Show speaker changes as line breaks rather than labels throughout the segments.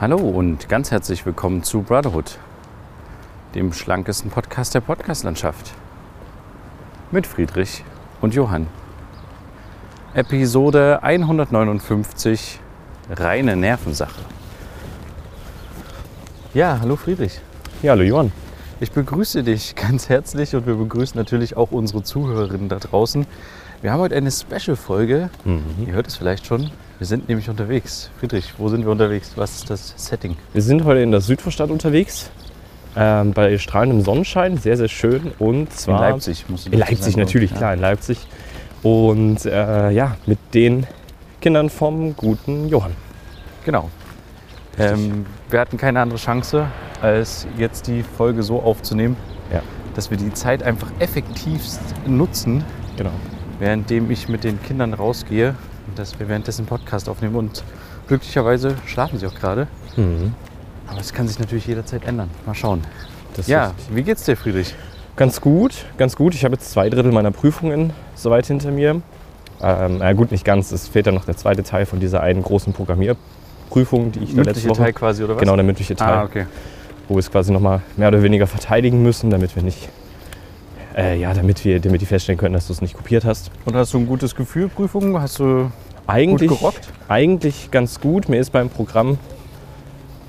Hallo und ganz herzlich willkommen zu Brotherhood, dem schlankesten Podcast der Podcastlandschaft. Mit Friedrich und Johann. Episode 159, reine Nervensache. Ja, hallo Friedrich.
Ja, hallo Johann.
Ich begrüße dich ganz herzlich und wir begrüßen natürlich auch unsere Zuhörerinnen da draußen. Wir haben heute eine Special-Folge.
Mhm.
Ihr hört es vielleicht schon. Wir sind nämlich unterwegs. Friedrich, wo sind wir unterwegs? Was ist das Setting?
Wir sind heute in der Südvorstadt unterwegs, ähm, bei strahlendem Sonnenschein, sehr, sehr schön. Und zwar
in Leipzig, musst du
In Leipzig
sagen,
natürlich,
ja.
klar, in Leipzig. Und äh, ja, mit den Kindern vom guten Johann.
Genau. Ähm, wir hatten keine andere Chance, als jetzt die Folge so aufzunehmen,
Ja.
dass wir die Zeit einfach effektivst nutzen,
Genau.
währenddem ich mit den Kindern rausgehe dass wir währenddessen Podcast aufnehmen. Und glücklicherweise schlafen sie auch gerade.
Mhm.
Aber es kann sich natürlich jederzeit ändern. Mal schauen.
Das
Ja, wie geht's dir, Friedrich?
Ganz gut, ganz gut. Ich habe jetzt zwei Drittel meiner Prüfungen soweit hinter mir. Ähm, na gut, nicht ganz. Es fehlt dann noch der zweite Teil von dieser einen großen Programmierprüfung, die ich da letzte Woche...
Teil quasi, oder was?
Genau, der mündliche Teil.
Ah, okay.
wo wir es quasi nochmal mehr oder weniger verteidigen müssen, damit wir nicht, äh, ja, damit wir, damit die feststellen können, dass du es nicht kopiert hast.
Und hast du ein gutes Gefühl, Prüfungen? Hast du
Eigentlich,
gut gerockt?
eigentlich ganz gut. Mir ist beim Programm,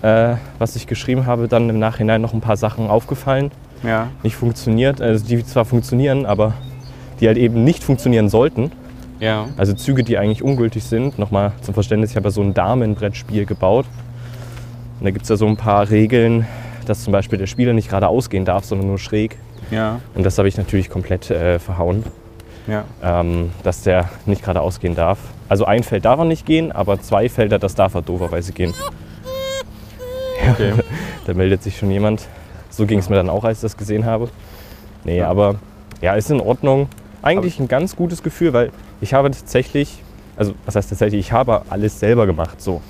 äh, was ich geschrieben habe, dann im Nachhinein noch ein paar Sachen aufgefallen.
Ja.
Nicht funktioniert, also die zwar funktionieren, aber die halt eben nicht funktionieren sollten.
Ja.
Also Züge, die eigentlich ungültig sind. Nochmal zum Verständnis, ich habe ja so ein Damenbrettspiel gebaut. Und da gibt es ja so ein paar Regeln, dass zum Beispiel der Spieler nicht geradeaus gehen darf, sondern nur schräg.
Ja.
Und das habe ich natürlich komplett äh, verhauen,
Ja.
ähm, dass der nicht geradeaus gehen darf. Also ein Feld darf er nicht gehen, aber zwei Felder, das darf er dooferweise gehen. Ja,
Okay.
da meldet sich schon jemand. So ging es mir dann auch, als ich das gesehen habe. Nee, aber ja, ist in Ordnung. Eigentlich ein ganz gutes Gefühl, weil ich habe tatsächlich, also was heißt tatsächlich, ich habe alles selber gemacht so.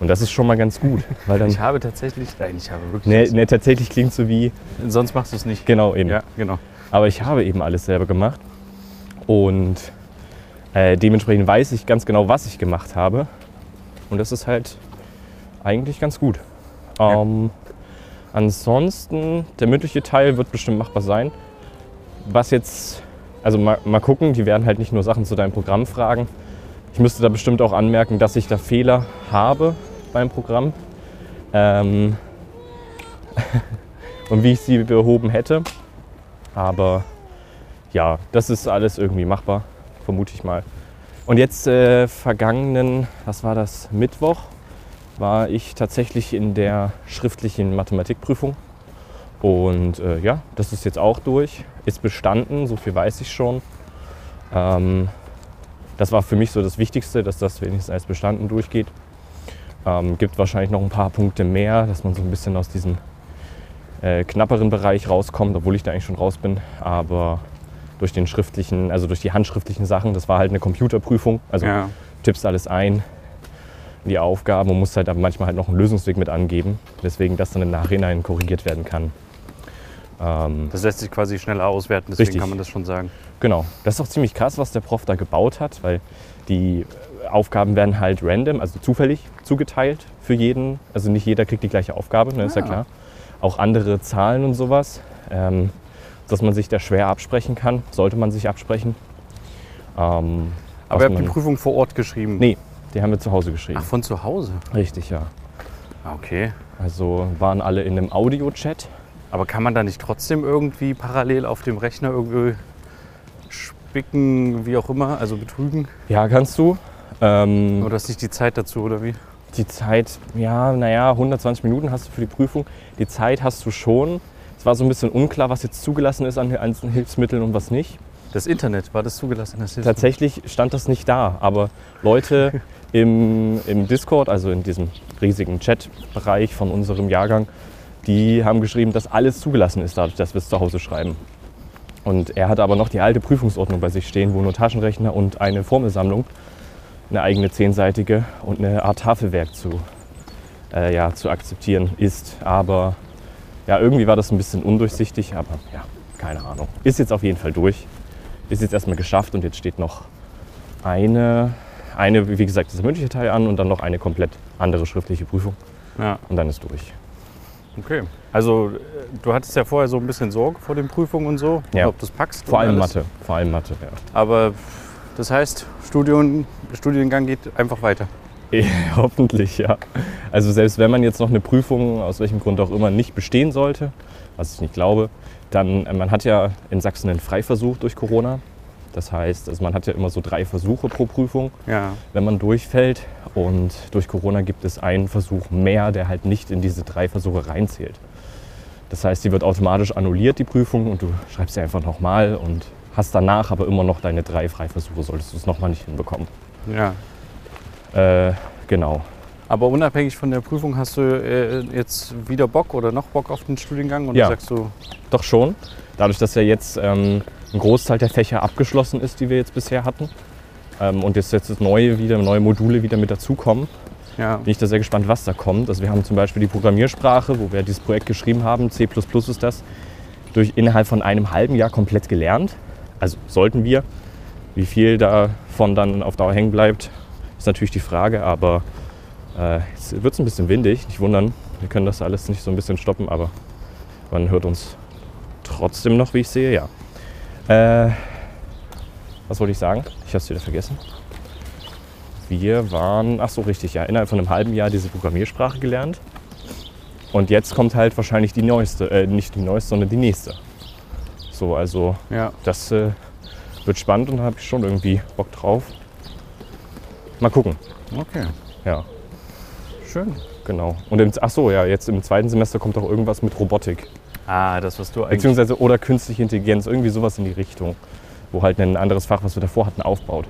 Und das ist schon mal ganz gut, weil dann
Ich habe tatsächlich, nein, ich habe wirklich.
Nee, nee, tatsächlich klingt so wie,
Sonst machst du es nicht.
genau eben.
Ja, genau.
Aber ich habe eben alles selber gemacht. Und äh, dementsprechend weiß ich ganz genau, was ich gemacht habe. Und das ist halt eigentlich ganz gut. Ähm, ansonsten, der mündliche Teil wird bestimmt machbar sein. Was jetzt, also mal, mal gucken, die werden halt nicht nur Sachen zu deinem Programm fragen. Ich müsste da bestimmt auch anmerken, dass ich da Fehler habe beim Programm. Ähm, und wie ich sie behoben hätte. Aber ja, das ist alles irgendwie machbar, vermute ich mal. Und jetzt äh, vergangenen, was war das, Mittwoch, war ich tatsächlich in der schriftlichen Mathematikprüfung. Und äh, ja, das ist jetzt auch durch, ist bestanden, so viel weiß ich schon. Ähm, das war für mich so das Wichtigste, dass das wenigstens als bestanden durchgeht. Ähm, gibt wahrscheinlich noch ein paar Punkte mehr, dass man so ein bisschen aus diesem äh, knapperen Bereich rauskommt, obwohl ich da eigentlich schon raus bin. Aber durch den schriftlichen, also durch die handschriftlichen Sachen, das war halt eine Computerprüfung. Also
Ja.
tippst alles ein, die Aufgaben und musst halt aber manchmal halt noch einen Lösungsweg mit angeben, weswegen das dann im Nachhinein korrigiert werden kann. Ähm,
Das lässt sich quasi schneller auswerten, deswegen
Richtig.
kann man das schon sagen.
Genau, das ist auch ziemlich krass, was der Prof da gebaut hat, weil die Aufgaben werden halt random, also zufällig zugeteilt für jeden. Also nicht jeder kriegt die gleiche Aufgabe, ne, ist ja
Ah.
klar. Auch andere Zahlen und sowas, ähm, dass man sich da schwer absprechen kann, sollte man sich absprechen. Ähm,
Aber ihr habt die Prüfung vor Ort geschrieben?
Nee, die haben wir zu Hause geschrieben.
Ach, von zu Hause?
Richtig, ja.
Okay.
Also waren alle in einem Audio-Chat.
Aber kann man da nicht trotzdem irgendwie parallel auf dem Rechner irgendwie spicken, wie auch immer, also betrügen?
Ja, kannst du. Ähm,
Oder ist nicht die Zeit dazu, oder wie?
Die Zeit, ja, naja, 120 Minuten hast du für die Prüfung. Die Zeit hast du schon. Es war so ein bisschen unklar, was jetzt zugelassen ist an einzelnen Hilfsmitteln und was nicht.
Das Internet, war das zugelassen? Das
Tatsächlich stand das nicht da, aber Leute im, im Discord, also in diesem riesigen Chat-Bereich von unserem Jahrgang, die haben geschrieben, dass alles zugelassen ist, dadurch, dass wir es zu Hause schreiben. Und er hat aber noch die alte Prüfungsordnung bei sich stehen, wo nur Taschenrechner und eine Formelsammlung, eine eigene zehnseitige und eine Art Tafelwerk zu, äh, ja, zu akzeptieren ist. Aber ja, irgendwie war das ein bisschen undurchsichtig, aber ja, keine Ahnung. Ist jetzt auf jeden Fall durch. Ist jetzt erstmal geschafft und jetzt steht noch eine, eine wie gesagt, dieser mündliche Teil an und dann noch eine komplett andere schriftliche Prüfung.
Ja,
und dann ist durch.
okay. Also äh, du hattest ja vorher so ein bisschen Sorge vor den Prüfungen und so,
Ja.
ob du das packst.
Vor allem
alles.
Mathe. Vor allem Mathe, ja.
Aber das heißt, Studium, Studiengang geht einfach weiter.
Hoffentlich, ja. Also selbst wenn man jetzt noch eine Prüfung, aus welchem Grund auch immer, nicht bestehen sollte, was ich nicht glaube, dann, äh, man hat ja in Sachsen einen Freiversuch durch Corona. Das heißt, also man hat ja immer so drei Versuche pro Prüfung,
Ja.
wenn man durchfällt. Und durch Corona gibt es einen Versuch mehr, der halt nicht in diese drei Versuche reinzählt. Das heißt, die wird automatisch annulliert, die Prüfung, und du schreibst sie einfach nochmal und hast danach aber immer noch deine drei Freiversuche, solltest du es nochmal nicht hinbekommen.
Ja.
Äh, genau.
Aber unabhängig von der Prüfung hast du äh, jetzt wieder Bock oder noch Bock auf den Studiengang? Und
Ja.
sagst du,
Doch schon. Dadurch, dass ja jetzt ähm, ein Großteil der Fächer abgeschlossen ist, die wir jetzt bisher hatten. Ähm, und jetzt, jetzt neue wieder, neue Module wieder mit dazukommen,
ja,
bin ich da sehr gespannt, was da kommt. Also wir haben zum Beispiel die Programmiersprache, wo wir dieses Projekt geschrieben haben, C ist das, durch innerhalb von einem halben Jahr komplett gelernt. Also sollten wir. Wie viel davon dann auf Dauer hängen bleibt, ist natürlich die Frage, aber äh, jetzt wird es ein bisschen windig, nicht wundern. Wir können das alles nicht so ein bisschen stoppen, aber man hört uns trotzdem noch, wie ich sehe, ja. Äh, was wollte ich sagen? Ich habe es wieder vergessen. Wir waren, ach so richtig, ja, innerhalb von einem halben Jahr diese Programmiersprache gelernt. Und jetzt kommt halt wahrscheinlich die neueste, äh, nicht die neueste, sondern die nächste. So, also
ja.
das äh, wird spannend und da habe ich schon irgendwie Bock drauf. Mal gucken.
Okay,
Ja,
schön.
genau. Und im, ach so, ja, jetzt im zweiten Semester kommt auch irgendwas mit Robotik.
Ah, das, was du eigentlich...
Beziehungsweise oder künstliche Intelligenz, irgendwie sowas in die Richtung. Wo halt ein anderes Fach, was wir davor hatten, aufbaut.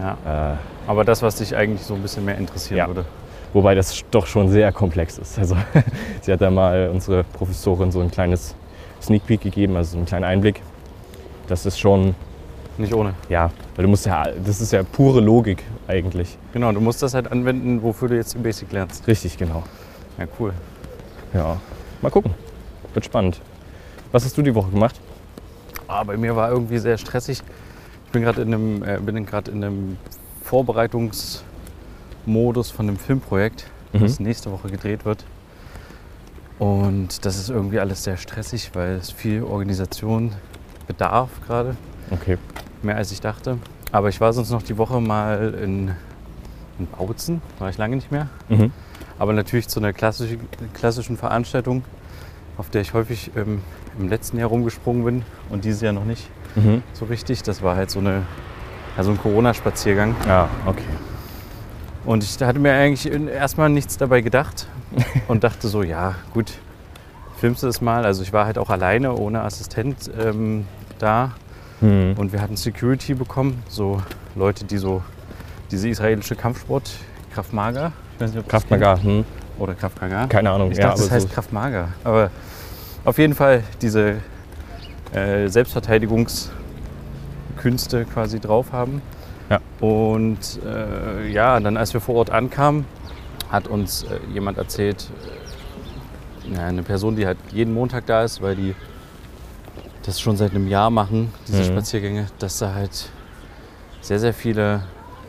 Ja.
Äh,
Aber das, was dich eigentlich so ein bisschen mehr interessieren
Ja.
würde.
wobei das doch schon sehr komplex ist. Also sie hat da mal unsere Professorin so ein kleines Sneak Peek gegeben, also so einen kleinen Einblick. Das ist schon,
Nicht ohne.
ja, weil du musst ja, das ist ja pure Logik eigentlich.
Genau, du musst das halt anwenden, wofür du jetzt im Basic lernst.
Richtig, genau.
Ja, cool.
Ja, mal gucken. Wird spannend. Was hast du die Woche gemacht?
Ah, bei mir war irgendwie sehr stressig. Ich bin gerade in einem, äh, bin gerade in einem Vorbereitungsmodus von einem Filmprojekt,
Mhm.
das nächste Woche gedreht wird. Und das ist irgendwie alles sehr stressig, weil es viel Organisation bedarf gerade,
Okay.
Mehr als ich dachte. Aber ich war sonst noch die Woche mal in, in Bautzen, war ich lange nicht mehr.
Mhm.
Aber natürlich zu einer klassischen, klassischen Veranstaltung, auf der ich häufig ähm, im letzten Jahr rumgesprungen bin und dieses Jahr noch nicht
Mhm.
so richtig. Das war halt so, eine, ja, so ein Corona-Spaziergang.
Ja, okay.
Und ich hatte mir eigentlich erstmal nichts dabei gedacht und dachte so, ja gut, filmst du es mal. Also ich war halt auch alleine, ohne Assistent ähm, da.
Mhm.
Und wir hatten Security bekommen, so Leute, die so diese israelische Kampfsport, Krav Maga, ich weiß nicht, ob du das
Kraftmagar, hm.
oder Krav Maga.
keine Ahnung.
Ich
ja,
dachte, das
aber
heißt
so,
Krav Maga. Aber auf jeden Fall diese äh, Selbstverteidigungskünste quasi drauf haben.
Ja.
Und äh, ja, dann als wir vor Ort ankamen, hat uns äh, jemand erzählt, äh, ja, eine Person, die halt jeden Montag da ist, weil die das schon seit einem Jahr machen, diese
Mhm.
Spaziergänge, dass da halt sehr, sehr viele,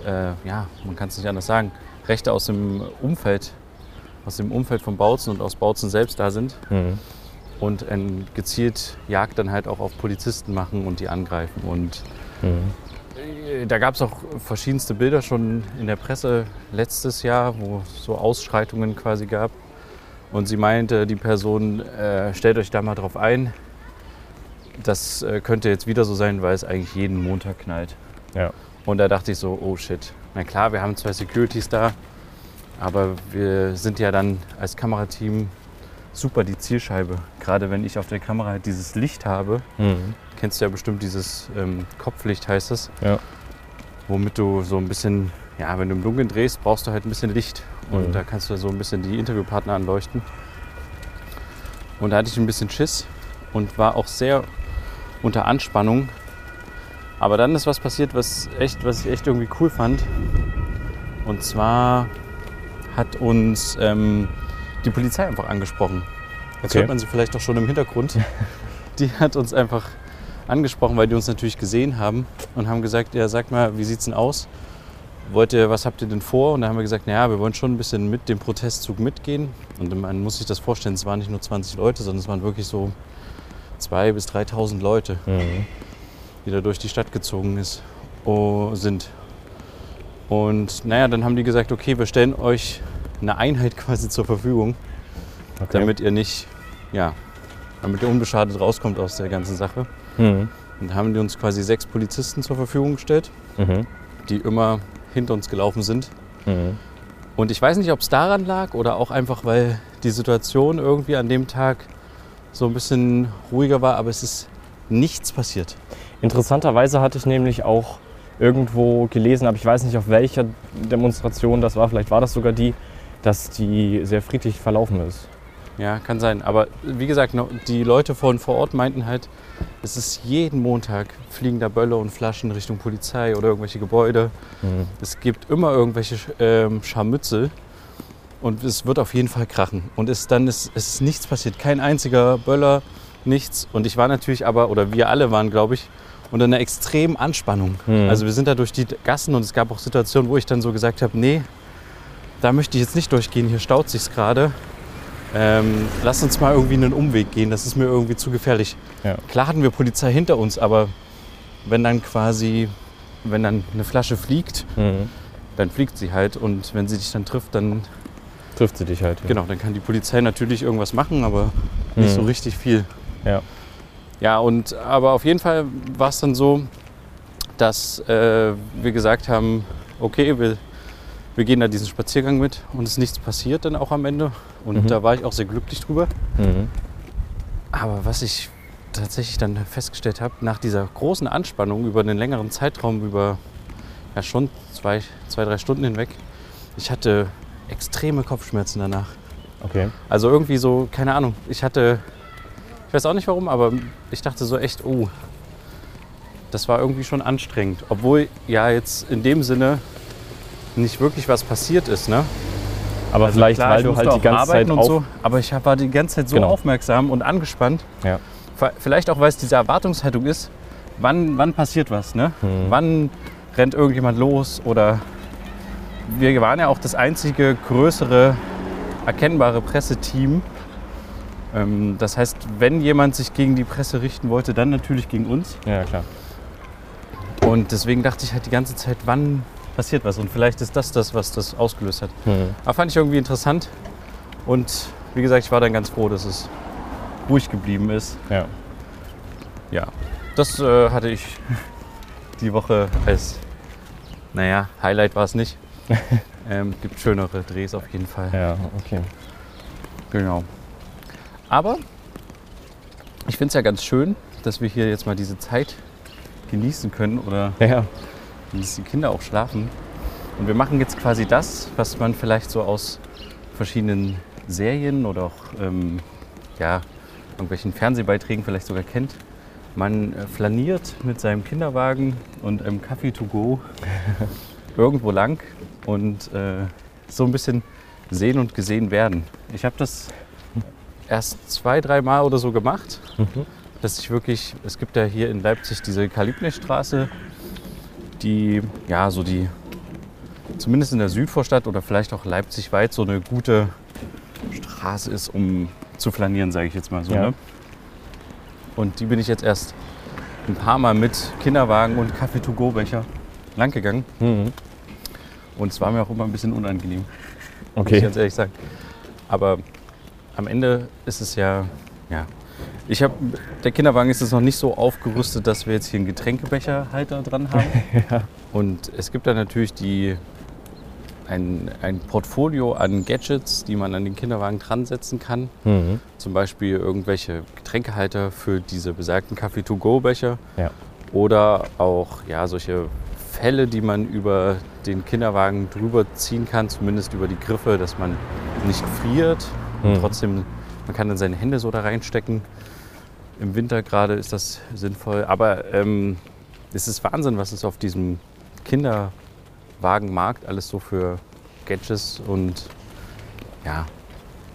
äh, ja, man kann es nicht anders sagen, Rechte aus dem Umfeld, aus dem Umfeld von Bautzen und aus Bautzen selbst da sind
Mhm.
und ein gezielt Jagd dann halt auch auf Polizisten machen und die angreifen. Und
Mhm.
äh, da gab es auch verschiedenste Bilder schon in der Presse letztes Jahr, wo es so Ausschreitungen quasi gab. Und sie meinte, die Person, äh, stellt euch da mal drauf ein. Das äh, könnte jetzt wieder so sein, weil es eigentlich jeden Montag knallt.
Ja.
Und da dachte ich so, oh shit. Na klar, wir haben zwei Securities da, aber wir sind ja dann als Kamerateam super die Zielscheibe. Gerade wenn ich auf der Kamera halt dieses Licht habe,
Mhm.
kennst du ja bestimmt dieses ähm, Kopflicht heißt es.
Ja.
Womit du so ein bisschen, ja, wenn du im Dunkeln drehst, brauchst du halt ein bisschen Licht. Und
Mhm.
da kannst du so ein bisschen die Interviewpartner anleuchten. Und da hatte ich ein bisschen Schiss und war auch sehr unter Anspannung. Aber dann ist was passiert, was, echt, was ich echt irgendwie cool fand. Und zwar hat uns ähm, die Polizei einfach angesprochen. Jetzt
Okay.
hört man sie vielleicht auch schon im Hintergrund. Die hat uns einfach angesprochen, weil die uns natürlich gesehen haben und haben gesagt, ja sag mal, wie sieht's denn aus? wollt ihr, was habt ihr denn vor? Und da haben wir gesagt, naja, wir wollen schon ein bisschen mit dem Protestzug mitgehen. Und man muss sich das vorstellen, es waren nicht nur 20 Leute, sondern es waren wirklich so 2.000 bis 3.000 Leute,
Mhm.
die da durch die Stadt gezogen ist, oh, sind. Und naja, dann haben die gesagt, okay, wir stellen euch eine Einheit quasi zur Verfügung,
Okay.
damit ihr nicht, ja, damit ihr unbeschadet rauskommt aus der ganzen Sache.
Mhm.
Und haben die uns quasi sechs Polizisten zur Verfügung gestellt,
Mhm.
die immer hinter uns gelaufen sind.
Mhm.
Und ich weiß nicht, ob es daran lag oder auch einfach, weil die Situation irgendwie an dem Tag so ein bisschen ruhiger war, aber es ist nichts passiert.
Interessanterweise hatte ich nämlich auch irgendwo gelesen, aber ich weiß nicht auf welcher Demonstration das war, vielleicht war das sogar die, dass die sehr friedlich verlaufen ist.
Ja, kann sein. Aber wie gesagt, die Leute von vor Ort meinten halt, es ist jeden Montag fliegen da Böller und Flaschen Richtung Polizei oder irgendwelche Gebäude.
Mhm.
Es gibt immer irgendwelche ähm, Scharmützel und es wird auf jeden Fall krachen. Und es, dann ist, es ist nichts passiert. Kein einziger Böller, nichts. Und ich war natürlich aber, oder wir alle waren, glaube ich, unter einer extremen Anspannung.
Mhm.
Also wir sind da durch die Gassen und es gab auch Situationen, wo ich dann so gesagt habe, nee, da möchte ich jetzt nicht durchgehen, hier staut sich's gerade. Ähm, lass uns mal irgendwie einen Umweg gehen, das ist mir irgendwie zu gefährlich.
Ja.
Klar hatten wir Polizei hinter uns, aber wenn dann quasi, wenn dann eine Flasche fliegt,
Mhm.
dann fliegt sie halt und wenn sie dich dann trifft, dann
Trifft sie dich halt. Ja.
genau, dann kann die Polizei natürlich irgendwas machen, aber nicht so
Mhm.
richtig viel.
Ja.
Ja, und aber auf jeden Fall war es dann so, dass äh, wir gesagt haben, okay, wir, wir gehen da diesen Spaziergang mit und es ist nichts passiert dann auch am Ende. Und
Mhm.
da war ich auch sehr glücklich drüber.
Mhm.
Aber was ich tatsächlich dann festgestellt habe, nach dieser großen Anspannung über einen längeren Zeitraum, über ja schon zwei, zwei drei Stunden hinweg, ich hatte extreme Kopfschmerzen danach.
Okay.
Also irgendwie so, keine Ahnung, ich hatte, ich weiß auch nicht warum, aber ich dachte so echt, oh, das war irgendwie schon anstrengend. Obwohl ja jetzt in dem Sinne nicht wirklich was passiert ist, ne?
Aber
Also
vielleicht,
klar,
weil du halt die ganze Zeit
und so, aber ich war die ganze Zeit so
Genau.
aufmerksam und angespannt.
Ja.
Vielleicht auch, weil es diese Erwartungshaltung ist, wann, wann passiert was, ne?
Mhm.
Wann rennt irgendjemand los oder wir waren ja auch das einzige größere erkennbare Presseteam. Ähm, das heißt, wenn jemand sich gegen die Presse richten wollte, dann natürlich gegen uns.
Ja, klar.
Und deswegen dachte ich halt die ganze Zeit, wann passiert was? Und vielleicht ist das das, was das ausgelöst hat.
Mhm.
Aber fand ich irgendwie interessant. Und wie gesagt, ich war dann ganz froh, dass es ruhig geblieben ist.
Ja.
Ja, das äh, hatte ich die Woche als, naja, Highlight war es nicht. ähm, gibt schönere Drehs auf jeden Fall.
Ja, okay.
Genau. Aber ich finde es ja ganz schön, dass wir hier jetzt mal diese Zeit genießen können oder
Ja,
dass die Kinder auch schlafen. Und wir machen jetzt quasi das, was man vielleicht so aus verschiedenen Serien oder auch ähm, ja, irgendwelchen Fernsehbeiträgen vielleicht sogar kennt. Man äh, flaniert mit seinem Kinderwagen und einem Kaffee to go irgendwo lang und äh, so ein bisschen sehen und gesehen werden. Ich habe das erst zwei, drei Mal oder so gemacht,
Mhm.
dass ich wirklich, es gibt ja hier in Leipzig diese Kalibnerstraße, die, ja, so die, zumindest in der Südvorstadt oder vielleicht auch Leipzig weit so eine gute Straße ist, um zu flanieren, sage ich jetzt mal so.
Ja.
Ne? Und die bin ich jetzt erst ein paar Mal mit Kinderwagen und Kaffee-to-go-Becher langgegangen.
Mhm.
Und es war mir auch immer ein bisschen unangenehm, muss ich
Okay.
ganz ehrlich sagen. Aber am Ende ist es ja, ja. Ich habe, der Kinderwagen ist jetzt noch nicht so aufgerüstet, dass wir jetzt hier einen Getränkebecherhalter dran haben. Und es gibt da natürlich die, ein, ein Portfolio an Gadgets, die man an den Kinderwagen dran setzen kann.
Mhm.
Zum Beispiel irgendwelche Getränkehalter für diese besagten Kaffee-to-go-Becher.
Ja.
Oder auch ja, solche Fälle, die man über den Kinderwagen drüber ziehen kann, zumindest über die Griffe, dass man nicht friert. Und
Mhm.
trotzdem, man kann dann seine Hände so da reinstecken. Im Winter gerade ist das sinnvoll. Aber ähm, es ist Wahnsinn, was es auf diesem Kinderwagenmarkt alles so für Gadgets und ja,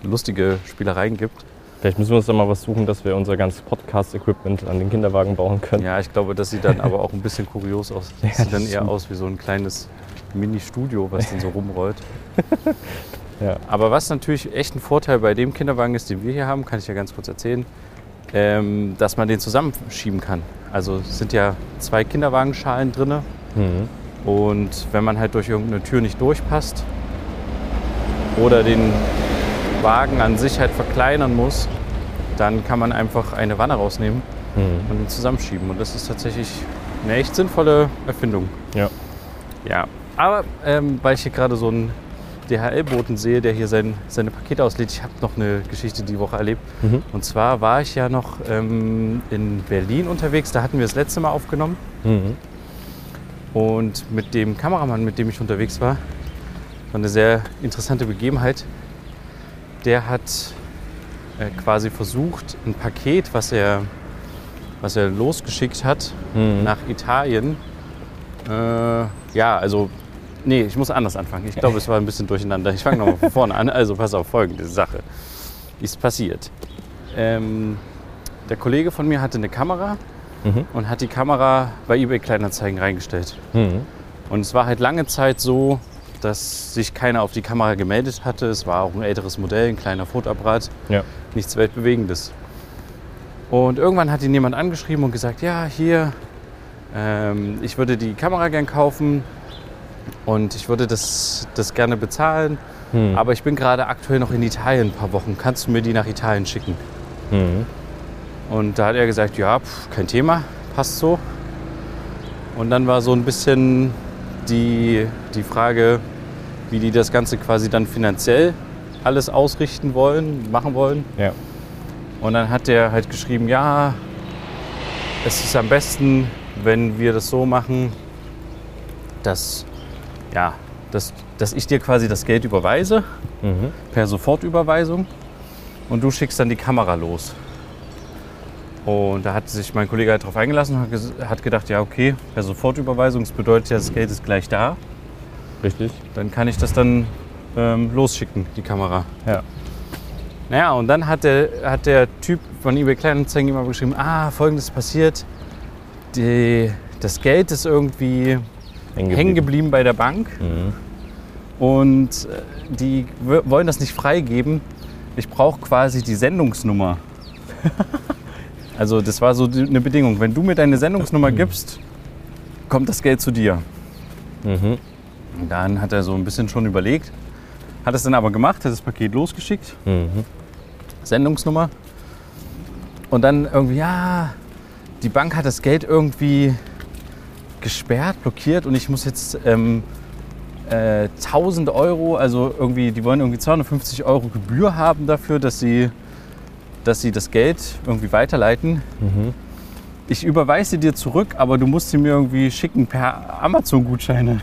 lustige Spielereien gibt.
Vielleicht müssen wir uns da mal was suchen, dass wir unser ganzes Podcast-Equipment an den Kinderwagen bauen können.
Ja, ich glaube, das sieht dann aber auch ein bisschen kurios aus. Das
Ja,
sieht dann
das
eher aus wie so ein kleines Mini-Studio, was dann so rumrollt.
Ja.
Aber was natürlich echt ein Vorteil bei dem Kinderwagen ist, den wir hier haben, kann ich ja ganz kurz erzählen, ähm, dass man den zusammenschieben kann. Also es sind ja zwei Kinderwagenschalen drin
Mhm.
und wenn man halt durch irgendeine Tür nicht durchpasst oder den Wagen an sich halt verkleinern muss, dann kann man einfach eine Wanne rausnehmen
Mhm.
und ihn zusammenschieben. Und das ist tatsächlich eine echt sinnvolle Erfindung.
Ja.
Ja, aber ähm, weil ich hier gerade so einen DHL-Boten sehe, der hier sein, seine Pakete auslädt, ich habe noch eine Geschichte die Woche erlebt.
Mhm.
Und zwar war ich ja noch ähm, in Berlin unterwegs, da hatten wir das letzte Mal aufgenommen.
Mhm.
Und mit dem Kameramann, mit dem ich unterwegs war, war eine sehr interessante Begebenheit. Der hat äh, quasi versucht, ein Paket, was er, was er losgeschickt hat,
Mhm.
nach Italien. Äh, ja, also, nee, ich muss anders anfangen. Ich glaube, es war ein bisschen durcheinander. Ich fange nochmal von vorne an. Also, pass auf, folgende Sache ist passiert. Ähm, der Kollege von mir hatte eine Kamera
Mhm.
und hat die Kamera bei eBay Kleinanzeigen reingestellt.
Mhm.
Und es war halt lange Zeit so, dass sich keiner auf die Kamera gemeldet hatte. Es war auch ein älteres Modell, ein kleiner Fotoapparat,
Ja.
nichts Weltbewegendes. Und irgendwann hat ihn jemand angeschrieben und gesagt, ja, hier, ähm, ich würde die Kamera gern kaufen und ich würde das, das gerne bezahlen,
Mhm.
aber ich bin gerade aktuell noch in Italien ein paar Wochen. Kannst du mir die nach Italien schicken?
Mhm.
Und da hat er gesagt, ja, pf, kein Thema, passt so. Und dann war so ein bisschen die, die Frage, wie die das Ganze quasi dann finanziell alles ausrichten wollen, machen wollen.
Ja.
Und dann hat der halt geschrieben, ja, es ist am besten, wenn wir das so machen, dass, ja, dass, dass ich dir quasi das Geld überweise
Mhm.
per Sofortüberweisung und du schickst dann die Kamera los. Und da hat sich mein Kollege halt drauf eingelassen und hat gedacht, ja okay, per Sofortüberweisung, das bedeutet ja, das Geld ist gleich da.
Richtig.
Dann kann ich das dann ähm, losschicken, die Kamera.
Ja.
Naja, und dann hat der, hat der Typ von eBay Kleinanzeigen immer geschrieben, ah, folgendes passiert, die, das Geld ist irgendwie hängen geblieben bei der Bank
Mhm.
und äh, die wollen das nicht freigeben. Ich brauche quasi die Sendungsnummer. also das war so eine Bedingung. Wenn du mir deine Sendungsnummer gibst, kommt das Geld zu dir.
Mhm.
Und dann hat er so ein bisschen schon überlegt, hat es dann aber gemacht, hat das Paket losgeschickt,
Mhm.
Sendungsnummer. Und dann irgendwie, ja, die Bank hat das Geld irgendwie gesperrt, blockiert und ich muss jetzt ähm, äh, 1000 Euro, also irgendwie, die wollen irgendwie 250 Euro Gebühr haben dafür, dass sie, dass sie das Geld irgendwie weiterleiten.
Mhm.
Ich überweise dir zurück, aber du musst sie mir irgendwie schicken per Amazon-Gutscheine.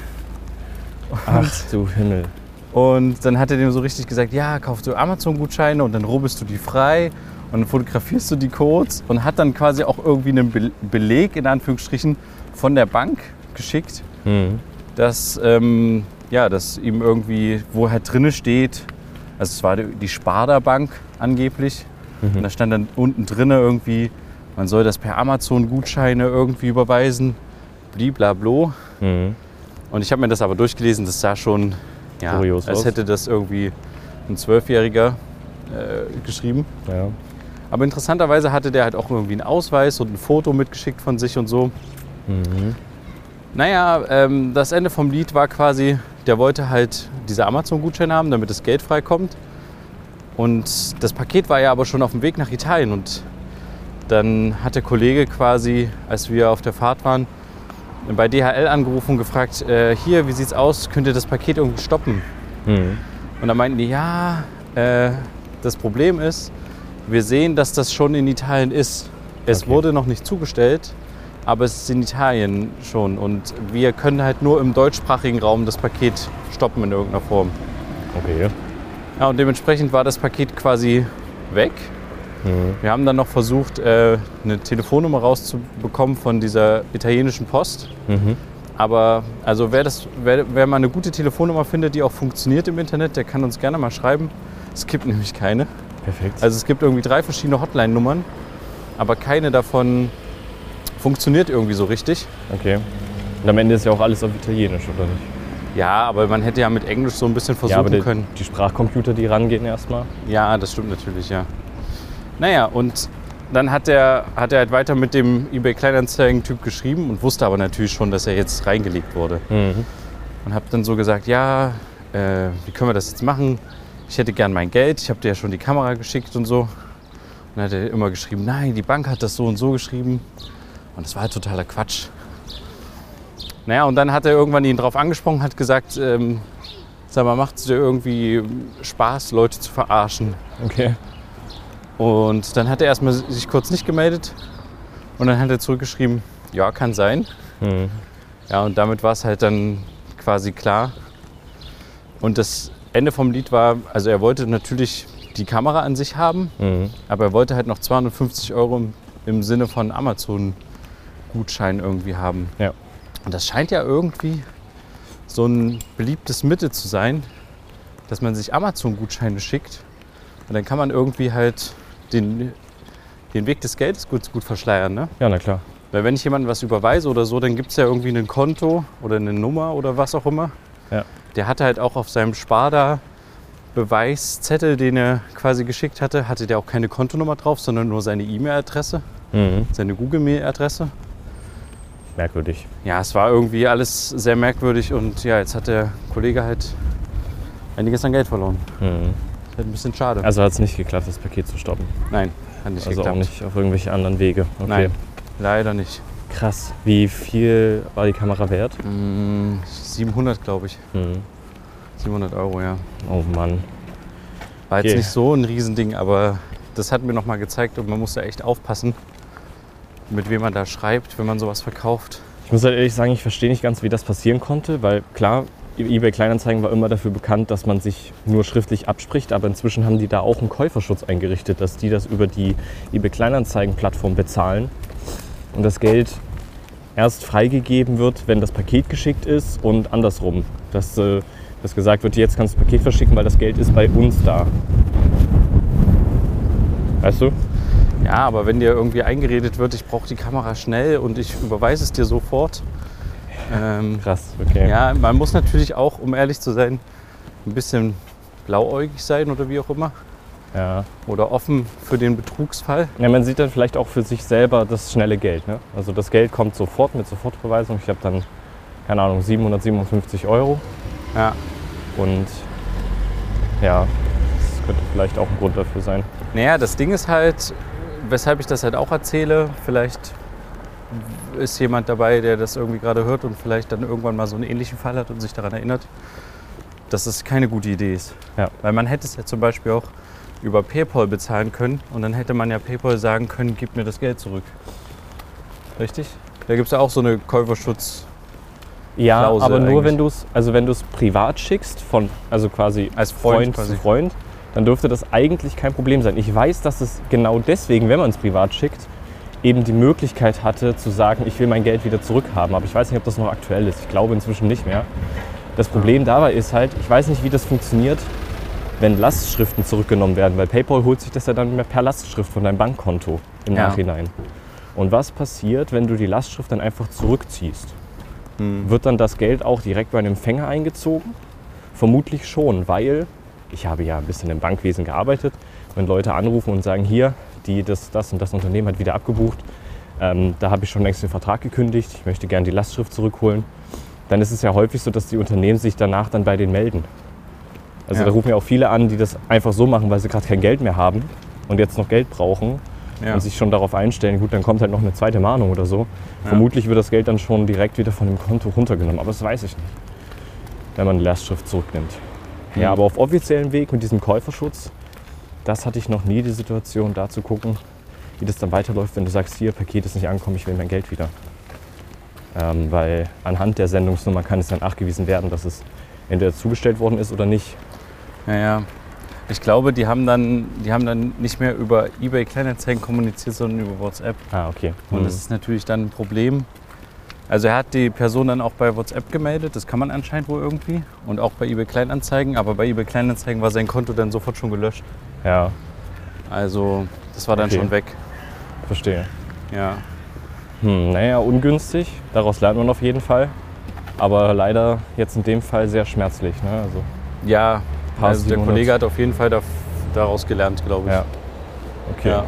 Ach du Himmel.
Und dann hat er dem so richtig gesagt, ja, kaufst du Amazon-Gutscheine und dann rubbelst du die frei und dann fotografierst du die Codes und hat dann quasi auch irgendwie einen Be Beleg in Anführungsstrichen von der Bank geschickt,
Mhm.
dass, ähm, ja, dass ihm irgendwie, wo halt drinne steht, also es war die Sparda Bank angeblich und da stand dann unten drinne irgendwie, man soll das per Amazon-Gutscheine irgendwie überweisen, bliblablo.
Mhm.
Und ich habe mir das aber durchgelesen, das sah schon, ja,
Kurios
als hätte das irgendwie ein Zwölfjähriger äh, geschrieben.
Ja.
Aber interessanterweise hatte der halt auch irgendwie einen Ausweis und ein Foto mitgeschickt von sich und so.
Mhm.
Naja, ähm, das Ende vom Lied war quasi, der wollte halt diese Amazon-Gutscheine haben, damit das Geld freikommt. Und das Paket war ja aber schon auf dem Weg nach Italien. Und dann hat der Kollege quasi, als wir auf der Fahrt waren, bei DHL angerufen und gefragt, äh, hier, wie sieht's aus, könnt ihr das Paket irgendwie stoppen?
Mhm.
Und dann meinten die, ja, äh, das Problem ist, wir sehen, dass das schon in Italien ist. Es
Okay.
wurde noch nicht zugestellt, aber es ist in Italien schon. Und wir können halt nur im deutschsprachigen Raum das Paket stoppen in irgendeiner Form.
Okay.
Ja, und dementsprechend war das Paket quasi weg.
Mhm.
Wir haben dann noch versucht, äh, eine Telefonnummer rauszubekommen von dieser italienischen Post.
Mhm.
Aber also wer, das, wer, wer mal eine gute Telefonnummer findet, die auch funktioniert im Internet, der kann uns gerne mal schreiben. Es gibt nämlich keine.
Perfekt.
Also es gibt irgendwie drei verschiedene Hotline-Nummern, aber keine davon funktioniert irgendwie so richtig.
Okay. Und am Ende ist ja auch alles auf Italienisch, oder nicht?
Ja, aber man hätte ja mit Englisch so ein bisschen
Ja, aber
versuchen
die,
können.
die Sprachcomputer, die rangehen erstmal.
Ja, das stimmt natürlich, ja. Naja, und dann hat er, hat er halt weiter mit dem eBay Kleinanzeigen-Typ geschrieben und wusste aber natürlich schon, dass er jetzt reingelegt wurde.
Mhm.
Und habe dann so gesagt, ja, äh, wie können wir das jetzt machen? Ich hätte gern mein Geld, ich habe dir ja schon die Kamera geschickt und so. Und dann hat er immer geschrieben, nein, die Bank hat das so und so geschrieben. Und das war halt totaler Quatsch. Naja, und dann hat er irgendwann ihn drauf angesprochen, hat gesagt, ähm, sag mal, macht es dir irgendwie Spaß, Leute zu verarschen?
Okay.
Und dann hat er erstmal sich kurz nicht gemeldet. Und dann hat er zurückgeschrieben, ja, kann sein.
Mhm.
Ja, und damit war es halt dann quasi klar. Und das Ende vom Lied war, also er wollte natürlich die Kamera an sich haben,
Mhm.
aber er wollte halt noch 250 Euro im, im Sinne von Amazon-Gutschein irgendwie haben.
Ja.
Und das scheint ja irgendwie so ein beliebtes Mittel zu sein, dass man sich Amazon-Gutscheine schickt und dann kann man irgendwie halt den, den Weg des Geldes gut, gut verschleiern. Ne?
Ja, na klar.
Weil wenn ich jemandem was überweise oder so, dann gibt es ja irgendwie ein Konto oder eine Nummer oder was auch immer.
Ja.
Der hatte halt auch auf seinem Sparda Beweiszettel, den er quasi geschickt hatte, hatte der auch keine Kontonummer drauf, sondern nur seine E-Mail-Adresse,
Mhm.
seine Google-Mail-Adresse.
Merkwürdig.
Ja, es war irgendwie alles sehr merkwürdig und ja, jetzt hat der Kollege halt einiges an Geld verloren.
Mhm.
Ist halt ein bisschen schade.
Also hat es nicht geklappt, das Paket zu stoppen.
Nein, hat nicht
Also
geklappt.
auch nicht auf irgendwelche anderen Wege. Okay.
Nein, leider nicht.
Krass. Wie viel war die Kamera wert?
Mm, 700, glaube ich.
Mhm.
700 Euro, ja.
Oh Mann.
War jetzt
Okay.
nicht so ein Riesending, aber das hat mir noch mal gezeigt und man muss da echt aufpassen, mit wem man da schreibt, wenn man sowas verkauft.
Ich muss halt ehrlich sagen, ich verstehe nicht ganz, wie das passieren konnte, weil klar, eBay Kleinanzeigen war immer dafür bekannt, dass man sich nur schriftlich abspricht, aber inzwischen haben die da auch einen Käuferschutz eingerichtet, dass die das über die eBay Kleinanzeigen Plattform bezahlen und das Geld erst freigegeben wird, wenn das Paket geschickt ist und andersrum, dass, äh, dass gesagt wird, jetzt kannst du das Paket verschicken, weil das Geld ist bei uns da. Weißt du?
Ja, aber wenn dir irgendwie eingeredet wird, ich brauche die Kamera schnell und ich überweise es dir sofort. Ähm,
Krass, okay.
ja, man muss natürlich auch, um ehrlich zu sein, ein bisschen blauäugig sein oder wie auch immer.
Ja.
Oder offen für den Betrugsfall.
Ja, man sieht dann vielleicht auch für sich selber das schnelle Geld. Ne? Also das Geld kommt sofort mit Sofortbeweisung. Ich habe dann, keine Ahnung, 757 Euro.
Ja.
Und ja, das könnte vielleicht auch ein Grund dafür sein.
Naja, das Ding ist halt, weshalb ich das halt auch erzähle, vielleicht ist jemand dabei, der das irgendwie gerade hört und vielleicht dann irgendwann mal so einen ähnlichen Fall hat und sich daran erinnert, dass es keine gute Idee ist.
Ja.
Weil man hätte es ja zum Beispiel auch über PayPal bezahlen können und dann hätte man ja PayPal sagen können, gib mir das Geld zurück. Richtig? Da gibt es ja auch so eine Käuferschutz
Ja,
Klausel
aber nur
eigentlich.
wenn du es, also wenn du es privat schickst, von, also quasi
als Freund,
Freund
quasi.
zu Freund, dann dürfte das eigentlich kein Problem sein. Ich weiß, dass es genau deswegen, wenn man es privat schickt, eben die Möglichkeit hatte zu sagen, ich will mein Geld wieder zurückhaben. Aber ich weiß nicht, ob das noch aktuell ist. Ich glaube inzwischen nicht mehr. Das Problem dabei ist halt, ich weiß nicht, wie das funktioniert, wenn Lastschriften zurückgenommen werden, weil PayPal holt sich das ja dann mehr per Lastschrift von deinem Bankkonto im
Ja.
Nachhinein. Und was passiert, wenn du die Lastschrift dann einfach zurückziehst?
Hm.
Wird dann das Geld auch direkt bei einem Empfänger eingezogen? Vermutlich schon, weil ich habe ja ein bisschen im Bankwesen gearbeitet. Wenn Leute anrufen und sagen, hier, die, das, das und das Unternehmen hat wieder abgebucht, ähm, da habe ich schon längst den Vertrag gekündigt, ich möchte gerne die Lastschrift zurückholen, dann ist es ja häufig so, dass die Unternehmen sich danach dann bei denen melden. Also
Ja.
da rufen ja auch viele an, die das einfach so machen, weil sie gerade kein Geld mehr haben und jetzt noch Geld brauchen
Ja.
und sich schon darauf einstellen, gut, dann kommt halt noch eine zweite Mahnung oder so.
Ja.
Vermutlich wird das Geld dann schon direkt wieder von dem Konto runtergenommen, aber das weiß ich nicht, wenn man die Lastschrift zurücknimmt. Ja,
Mhm.
aber auf offiziellem Weg mit diesem Käuferschutz, das hatte ich noch nie die Situation, da zu gucken, wie das dann weiterläuft, wenn du sagst, hier, Paket ist nicht angekommen, ich will mein Geld wieder. Ähm, weil anhand der Sendungsnummer kann es dann nachgewiesen werden, dass es entweder zugestellt worden ist oder nicht.
Ja, ja. Ich glaube, die haben dann, die haben dann nicht mehr über eBay Kleinanzeigen kommuniziert, sondern über WhatsApp.
Ah, okay.
Und das ist natürlich dann ein Problem. Also er hat die Person dann auch bei WhatsApp gemeldet, das kann man anscheinend wohl irgendwie. Und auch bei eBay Kleinanzeigen, aber bei eBay Kleinanzeigen war sein Konto dann sofort schon gelöscht.
ja,
Also das war dann
Okay.
schon weg.
verstehe.
Ja.
Hm, naja, ungünstig. Daraus lernt man auf jeden Fall. aber leider jetzt in dem Fall sehr schmerzlich. Ne? Also,
Ja, also der
700.
Kollege hat auf jeden Fall da, daraus gelernt, glaube ich.
ja. Okay.
Ja.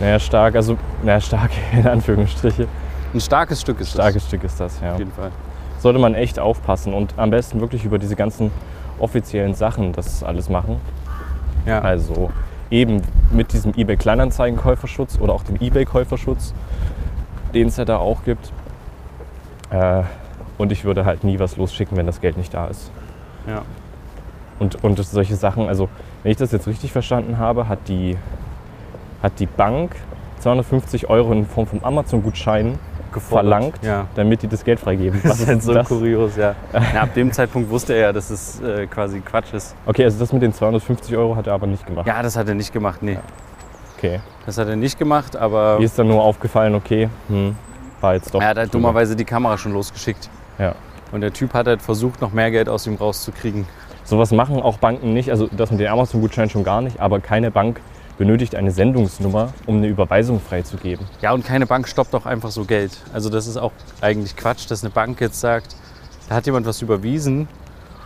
Naja, stark, also, naja, stark in Anführungsstriche.
Ein starkes Stück ist
Starkes Stück ist das, ja.
das. Auf jeden Fall.
Sollte man echt aufpassen und am besten wirklich über diese ganzen offiziellen Sachen das alles machen.
Ja.
Also eben mit diesem eBay Kleinanzeigen-Käuferschutz oder auch dem eBay Käuferschutz, den es ja da auch gibt. Äh, und ich würde halt nie was losschicken, wenn das Geld nicht da ist.
ja.
Und, und solche Sachen, also wenn ich das jetzt richtig verstanden habe, hat die, hat die Bank 250 Euro in Form von Amazon-Gutscheinen
Gefordert.
verlangt,
Ja.
damit die das Geld freigeben.
Das ist halt so
das?
kurios, ja. Na, ab dem Zeitpunkt wusste er ja, dass es äh, quasi Quatsch ist.
Okay, also das mit den 250 Euro hat er aber nicht gemacht.
Ja, das hat er nicht gemacht, nee.
Okay.
Das hat er nicht gemacht, aber
Mir ist dann nur aufgefallen, okay, hm, war jetzt doch.
er hat halt
drüber.
dummerweise die Kamera schon losgeschickt.
Ja.
Und der Typ hat halt versucht, noch mehr Geld aus ihm rauszukriegen.
Sowas machen auch Banken nicht, also das mit den Amazon-Gutscheinen schon gar nicht, aber keine Bank benötigt eine Sendungsnummer, um eine Überweisung freizugeben.
Ja, und keine Bank stoppt auch einfach so Geld. Also das ist auch eigentlich Quatsch, dass eine Bank jetzt sagt, da hat jemand was überwiesen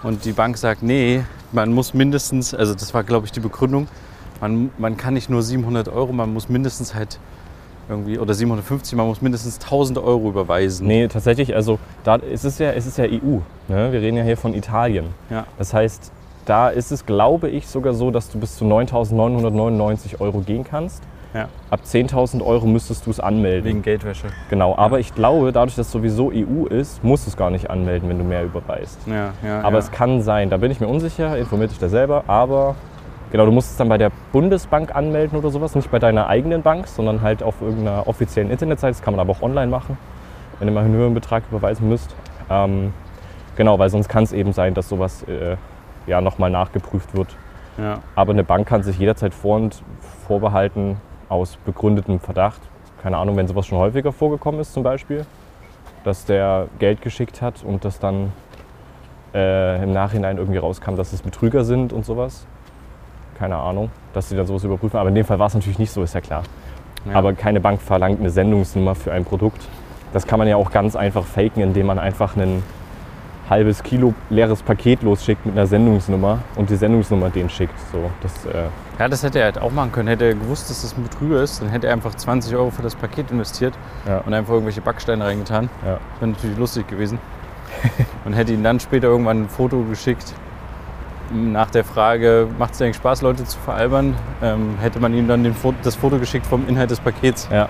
und die Bank sagt, nee, man muss mindestens, also das war glaube ich die Begründung, man, man kann nicht nur 700 Euro, man muss mindestens halt irgendwie, oder 750, man muss mindestens 1000 Euro überweisen.
Nee, tatsächlich, also da es ist ja, es ist ja EU. Ne? Wir reden ja hier von Italien.
Ja.
Das heißt, da ist es, glaube ich, sogar so, dass du bis zu 9.999 Euro gehen kannst.
Ja.
Ab 10.000 Euro müsstest du es anmelden.
Wegen Geldwäsche.
Genau, aber ich glaube, dadurch, dass sowieso EU ist, musst du es gar nicht anmelden, wenn du mehr überweist.
Ja, ja,
Aber
ja.
es kann sein, da bin ich mir unsicher, informiert dich da selber, aber genau, du musst es dann bei der Bundesbank anmelden oder sowas, nicht bei deiner eigenen Bank, sondern halt auf irgendeiner offiziellen Internetseite, das kann man aber auch online machen, wenn ihr mal einen höheren Betrag überweisen müsst. Ähm, genau, weil sonst kann es eben sein, dass sowas äh, ja, nochmal nachgeprüft wird.
ja.
Aber eine Bank kann sich jederzeit vor und vorbehalten aus begründetem Verdacht. Keine Ahnung, wenn sowas schon häufiger vorgekommen ist zum Beispiel, dass der Geld geschickt hat und das dann äh, im Nachhinein irgendwie rauskam, dass es Betrüger sind und sowas. Keine Ahnung, dass sie dann sowas überprüfen. Aber in dem Fall war es natürlich nicht so, ist ja klar.
Ja.
Aber keine Bank verlangt eine Sendungsnummer für ein Produkt. Das kann man ja auch ganz einfach faken, indem man einfach ein halbes Kilo leeres Paket losschickt mit einer Sendungsnummer und die Sendungsnummer den schickt. So, das, äh,
Ja, das hätte er halt auch machen können. Hätte er gewusst, dass das ein Betrüger ist, dann hätte er einfach 20 Euro für das Paket investiert
Ja.
und einfach irgendwelche Backsteine reingetan.
Ja.
Das wäre natürlich lustig gewesen. und hätte ihm dann später irgendwann ein Foto geschickt. Nach der Frage, macht es dir eigentlich Spaß, Leute zu veralbern, ähm, hätte man ihm dann den Fo das Foto geschickt vom Inhalt des Pakets.
ja,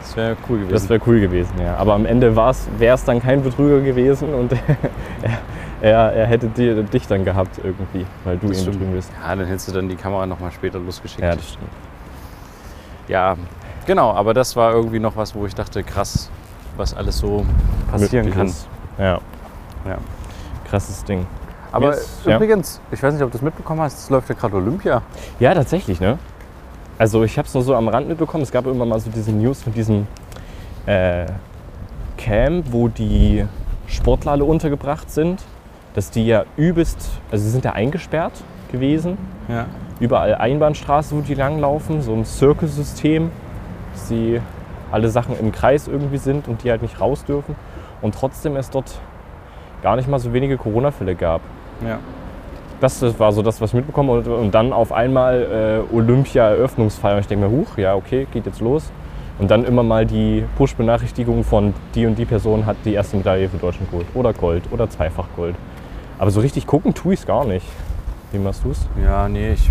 Das wäre cool gewesen.
das wäre cool gewesen, ja. Aber am Ende wäre es dann kein Betrüger gewesen und er, er, hätte dir, dich dann gehabt irgendwie, weil du
Das
ihn betrügen bist.
ja, dann hättest du dann die Kamera nochmal später losgeschickt.
Ja, das stimmt.
Ja, genau, aber das war irgendwie noch was, wo ich dachte, krass, was alles so passieren
Möglich
kann.
ist. Ja.
Ja.
Krasses Ding.
Aber
Yes, ja.
übrigens, ich weiß nicht, ob du es mitbekommen hast, es läuft ja gerade Olympia.
Ja, tatsächlich, ne? Also ich habe es nur so am Rand mitbekommen. Es gab immer mal so diese News von diesem äh, Camp, wo die Sportler alle untergebracht sind. Dass die ja übelst, also sie sind ja eingesperrt gewesen.
Ja.
Überall Einbahnstraße, wo die langlaufen, so ein Circus-System, dass sie alle Sachen im Kreis irgendwie sind und die halt nicht raus dürfen. Und trotzdem es dort gar nicht mal so wenige Corona-Fälle gab.
Ja.
Das war so das, was ich mitbekommen und, und dann auf einmal äh, Olympia-Eröffnungsfeier. Und ich denke mir, huch, ja, okay, geht jetzt los. Und dann immer mal die Push-Benachrichtigung von die und die Person hat die erste Medaille für Deutschland geholt. Oder Gold oder zweifach Gold. Aber so richtig gucken tue ich es gar nicht. Wie machst du es?
Ja, nee, ich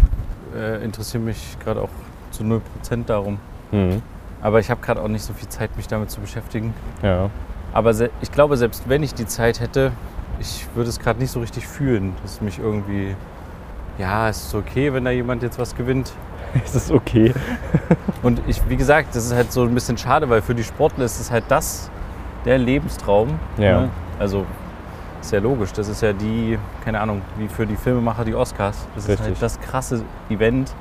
äh, interessiere mich gerade auch zu 0% darum.
Mhm.
Aber ich habe gerade auch nicht so viel Zeit, mich damit zu beschäftigen.
Ja.
Aber ich glaube, selbst wenn ich die Zeit hätte, ich würde es gerade nicht so richtig fühlen, dass mich irgendwie, ja, es ist okay, wenn da jemand jetzt was gewinnt.
Es ist okay.
Und ich, wie gesagt, das ist halt so ein bisschen schade, weil für die Sportler ist es halt das, der Lebenstraum.
Ja.
Ne? Also ist ja logisch, das ist ja die, keine Ahnung, wie für die Filmemacher die Oscars. Das ist
Richtig.
halt das krasse Event.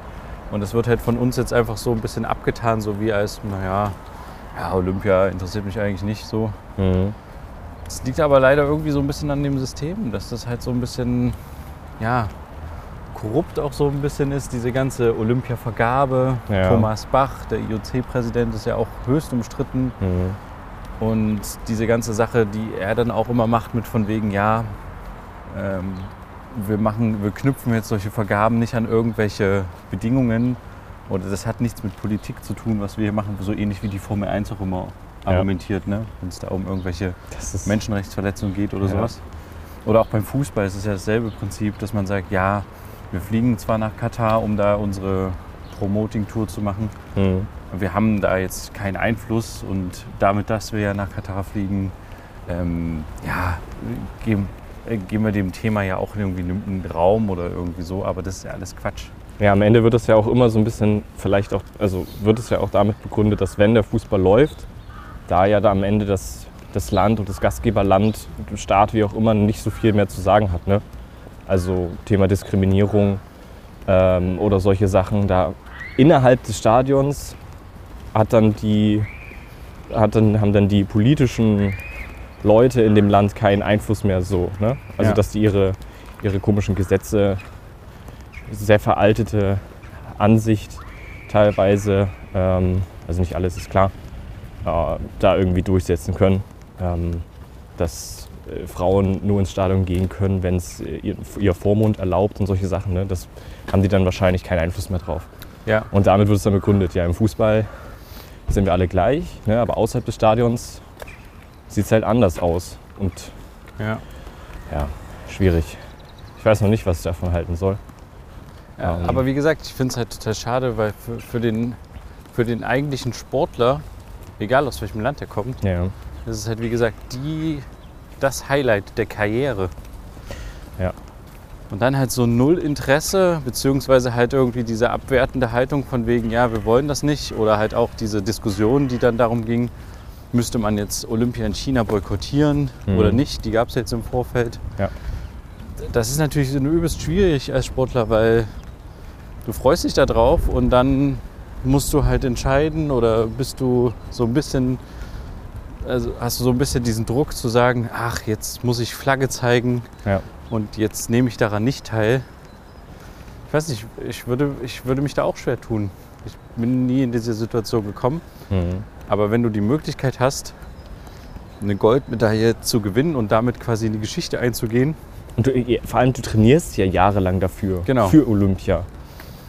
Und das wird halt von uns jetzt einfach so ein bisschen abgetan, so wie als, naja, ja, Olympia interessiert mich eigentlich nicht so.
Mhm.
Es liegt aber leider irgendwie so ein bisschen an dem System, dass das halt so ein bisschen, ja, korrupt auch so ein bisschen ist, diese ganze Olympiavergabe.
Ja.
Thomas Bach, der IOC-Präsident, ist ja auch höchst umstritten.
Mhm.
Und diese ganze Sache, die er dann auch immer macht mit von wegen, ja, ähm, wir, machen, wir knüpfen jetzt solche Vergaben nicht an irgendwelche Bedingungen oder das hat nichts mit Politik zu tun, was wir hier machen, so ähnlich wie die Formel 1 auch immer
Ja.
argumentiert, ne? wenn es da um irgendwelche Menschenrechtsverletzungen geht oder
Ja.
sowas. Oder auch beim Fußball ist es ja dasselbe Prinzip, dass man sagt, ja, wir fliegen zwar nach Katar, um da unsere Promoting-Tour zu machen,
Mhm.
wir haben da jetzt keinen Einfluss und damit, dass wir ja nach Katar fliegen, ähm, ja, geben, äh, geben wir dem Thema ja auch irgendwie einen Raum oder irgendwie so, aber das ist ja alles Quatsch.
Ja, am Ende wird es ja auch immer so ein bisschen, vielleicht auch, also wird es ja auch damit begründet, dass wenn der Fußball läuft, da ja da am Ende das, das Land und das Gastgeberland, Staat, wie auch immer, nicht so viel mehr zu sagen hat. Ne? Also Thema Diskriminierung ähm, oder solche Sachen. Da innerhalb des Stadions hat dann die, hat dann, haben dann die politischen Leute in dem Land keinen Einfluss mehr so. Ne? Also
Ja.
dass die ihre, ihre komischen Gesetze sehr veraltete Ansicht teilweise, ähm, also nicht alles ist klar, da irgendwie durchsetzen können, ähm, dass äh, Frauen nur ins Stadion gehen können, wenn es äh, ihr, ihr Vormund erlaubt und solche Sachen. Ne? Das haben die dann wahrscheinlich keinen Einfluss mehr drauf.
Ja,
Und damit wird es dann begründet, ja, im Fußball sind wir alle gleich, ne? aber außerhalb des Stadions sieht es halt anders aus. Und
ja.
ja, schwierig. Ich weiß noch nicht, was ich davon halten soll.
Ja,
Ähm.
aber wie gesagt, ich finde es halt total schade, weil für, für, den, für den eigentlichen Sportler, egal aus welchem Land er kommt,
Ja.
das ist halt wie gesagt die, das Highlight der Karriere.
Ja.
Und dann halt so null Interesse, beziehungsweise halt irgendwie diese abwertende Haltung von wegen, ja, wir wollen das nicht. Oder halt auch diese Diskussion, die dann darum ging, müsste man jetzt Olympia in China boykottieren
Mhm.
oder nicht. Die gab es jetzt im Vorfeld.
Ja.
Das ist natürlich so übelst schwierig als Sportler, weil du freust dich da drauf und dann musst du halt entscheiden oder bist du so ein bisschen, also hast du so ein bisschen diesen Druck zu sagen, ach, jetzt muss ich Flagge zeigen
Ja.
und jetzt nehme ich daran nicht teil. Ich weiß nicht, ich würde, ich würde mich da auch schwer tun. Ich bin nie in diese Situation gekommen.
Mhm.
Aber wenn du die Möglichkeit hast, eine Goldmedaille zu gewinnen und damit quasi in die Geschichte einzugehen,
Und du, vor allem, du trainierst ja jahrelang dafür.
Genau.
Für Olympia.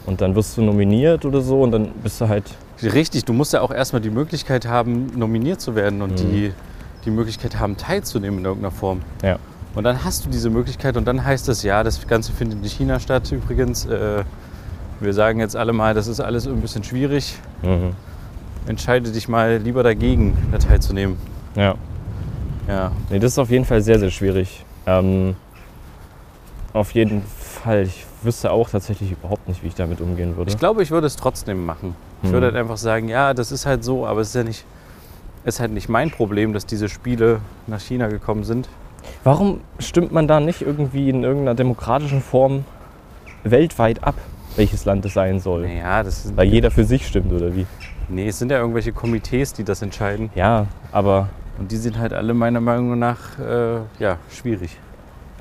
Und dann wirst du nominiert oder so und dann bist du halt.
richtig, du musst ja auch erstmal die Möglichkeit haben, nominiert zu werden und
Mhm.
die, die Möglichkeit haben, teilzunehmen in irgendeiner Form.
Ja.
Und dann hast du diese Möglichkeit und dann heißt es, ja, das Ganze findet in China statt übrigens. Äh, wir sagen jetzt alle mal, das ist alles ein bisschen schwierig.
Mhm.
Entscheide dich mal lieber dagegen, da teilzunehmen.
Ja.
Ja,
Nee, das ist auf jeden Fall sehr, sehr schwierig. Ähm, auf jeden Fall. Ich wüsste auch tatsächlich überhaupt nicht, wie ich damit umgehen würde.
Ich glaube, ich würde es trotzdem machen. Ich
Mhm.
würde halt einfach sagen, ja, das ist halt so, aber es ist ja nicht, es ist halt nicht mein Problem, dass diese Spiele nach China gekommen sind.
Warum stimmt man da nicht irgendwie in irgendeiner demokratischen Form weltweit ab, welches Land es sein soll?
Naja, das ist,
Weil jeder für sich stimmt oder wie?
nee, es sind ja irgendwelche Komitees, die das entscheiden.
Ja, aber,
Und die sind halt alle meiner Meinung nach äh, ja, schwierig.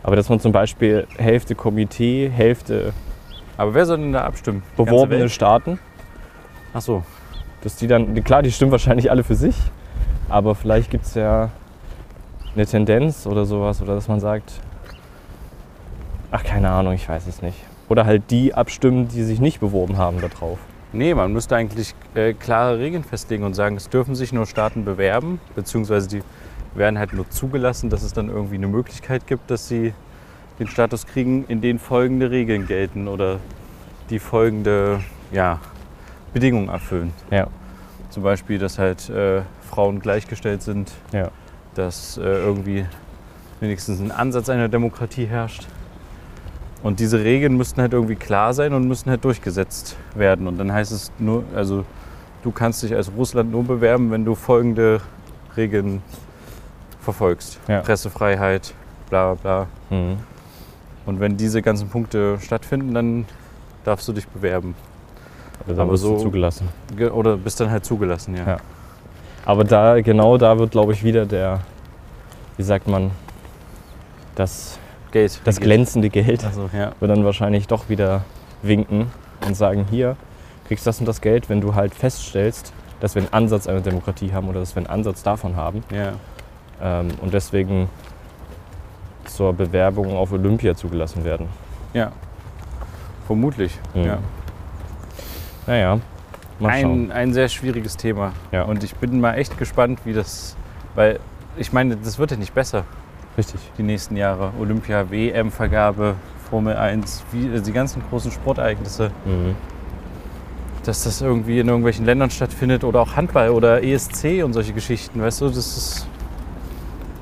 Aber dass man zum Beispiel Hälfte Komitee, Hälfte
Aber wer soll denn da abstimmen? Die
beworbene? Staaten,
Ach so.
dass die dann, klar, die stimmen wahrscheinlich alle für sich, aber vielleicht gibt es ja eine Tendenz oder sowas, oder dass man sagt, ach keine Ahnung, ich weiß es nicht. Oder halt die abstimmen, die sich nicht beworben haben darauf.
Nee, man müsste eigentlich äh, klare Regeln festlegen und sagen, es dürfen sich nur Staaten bewerben, beziehungsweise die werden halt nur zugelassen, dass es dann irgendwie eine Möglichkeit gibt, dass sie den Status kriegen, in denen folgende Regeln gelten oder die folgende ja, Bedingungen erfüllen.
Ja.
Zum Beispiel, dass halt äh, Frauen gleichgestellt sind,
Ja.
dass äh, irgendwie wenigstens ein Ansatz einer Demokratie herrscht. Und diese Regeln müssten halt irgendwie klar sein und müssen halt durchgesetzt werden. Und dann heißt es nur, also du kannst dich als Russland nur bewerben, wenn du folgende Regeln verfolgst.
Ja.
Pressefreiheit, bla bla bla.
Mhm.
Und wenn diese ganzen Punkte stattfinden, dann darfst du dich bewerben.
Also dann
Aber
du
so-
zugelassen.
Ge- Oder bist dann halt zugelassen, ja.
Ja. Aber da, genau da wird, glaube ich, wieder der, wie sagt man, das,
Geld.
das glänzende Geld
Also, ja.
wird dann wahrscheinlich doch wieder winken und sagen, hier, kriegst das und das Geld, wenn du halt feststellst, dass wir einen Ansatz einer Demokratie haben oder dass wir einen Ansatz davon haben.
Ja.
Ähm, und deswegen zur Bewerbung auf Olympia zugelassen werden.
Ja. Vermutlich.
Mhm.
Ja.
Naja, mal schauen.
Ein, ein sehr schwieriges Thema.
Ja.
Und ich bin mal echt gespannt, wie das. Weil ich meine, das wird ja nicht besser
Richtig.
die nächsten Jahre. Olympia, WM-Vergabe, Formel 1, wie, also die ganzen großen Sportereignisse,
Mhm.
dass das irgendwie in irgendwelchen Ländern stattfindet oder auch Handball oder ESC und solche Geschichten. Weißt du, das ist.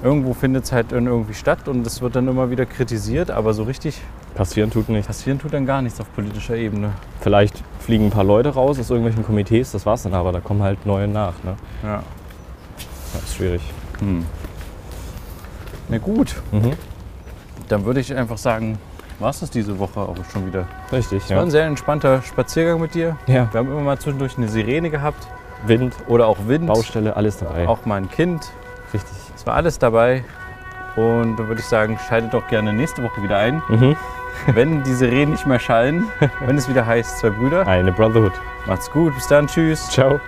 Irgendwo findet es halt irgendwie statt und es wird dann immer wieder kritisiert, aber so richtig
Passieren tut nichts.
passieren tut dann gar nichts auf politischer Ebene.
Vielleicht fliegen ein paar Leute raus aus irgendwelchen Komitees, das war's dann aber. Da kommen halt neue nach. Ne?
Ja.
Das ist schwierig.
Hm. Na gut,
Mhm.
dann würde ich einfach sagen, war es das diese Woche auch schon wieder.
Richtig,
Es war
ja.
ein sehr entspannter Spaziergang mit dir.
ja.
Wir haben immer mal zwischendurch eine Sirene gehabt
Wind,
oder auch Wind,
Baustelle, alles dabei.
auch mal ein Kind. War alles dabei. Und dann würde ich sagen, schaltet doch gerne nächste Woche wieder ein,
Mhm.
wenn die Sirenen nicht mehr schallen, wenn es wieder heißt, zwei Brüder.
Eine Brotherhood.
Macht's gut, bis dann, tschüss.
Ciao.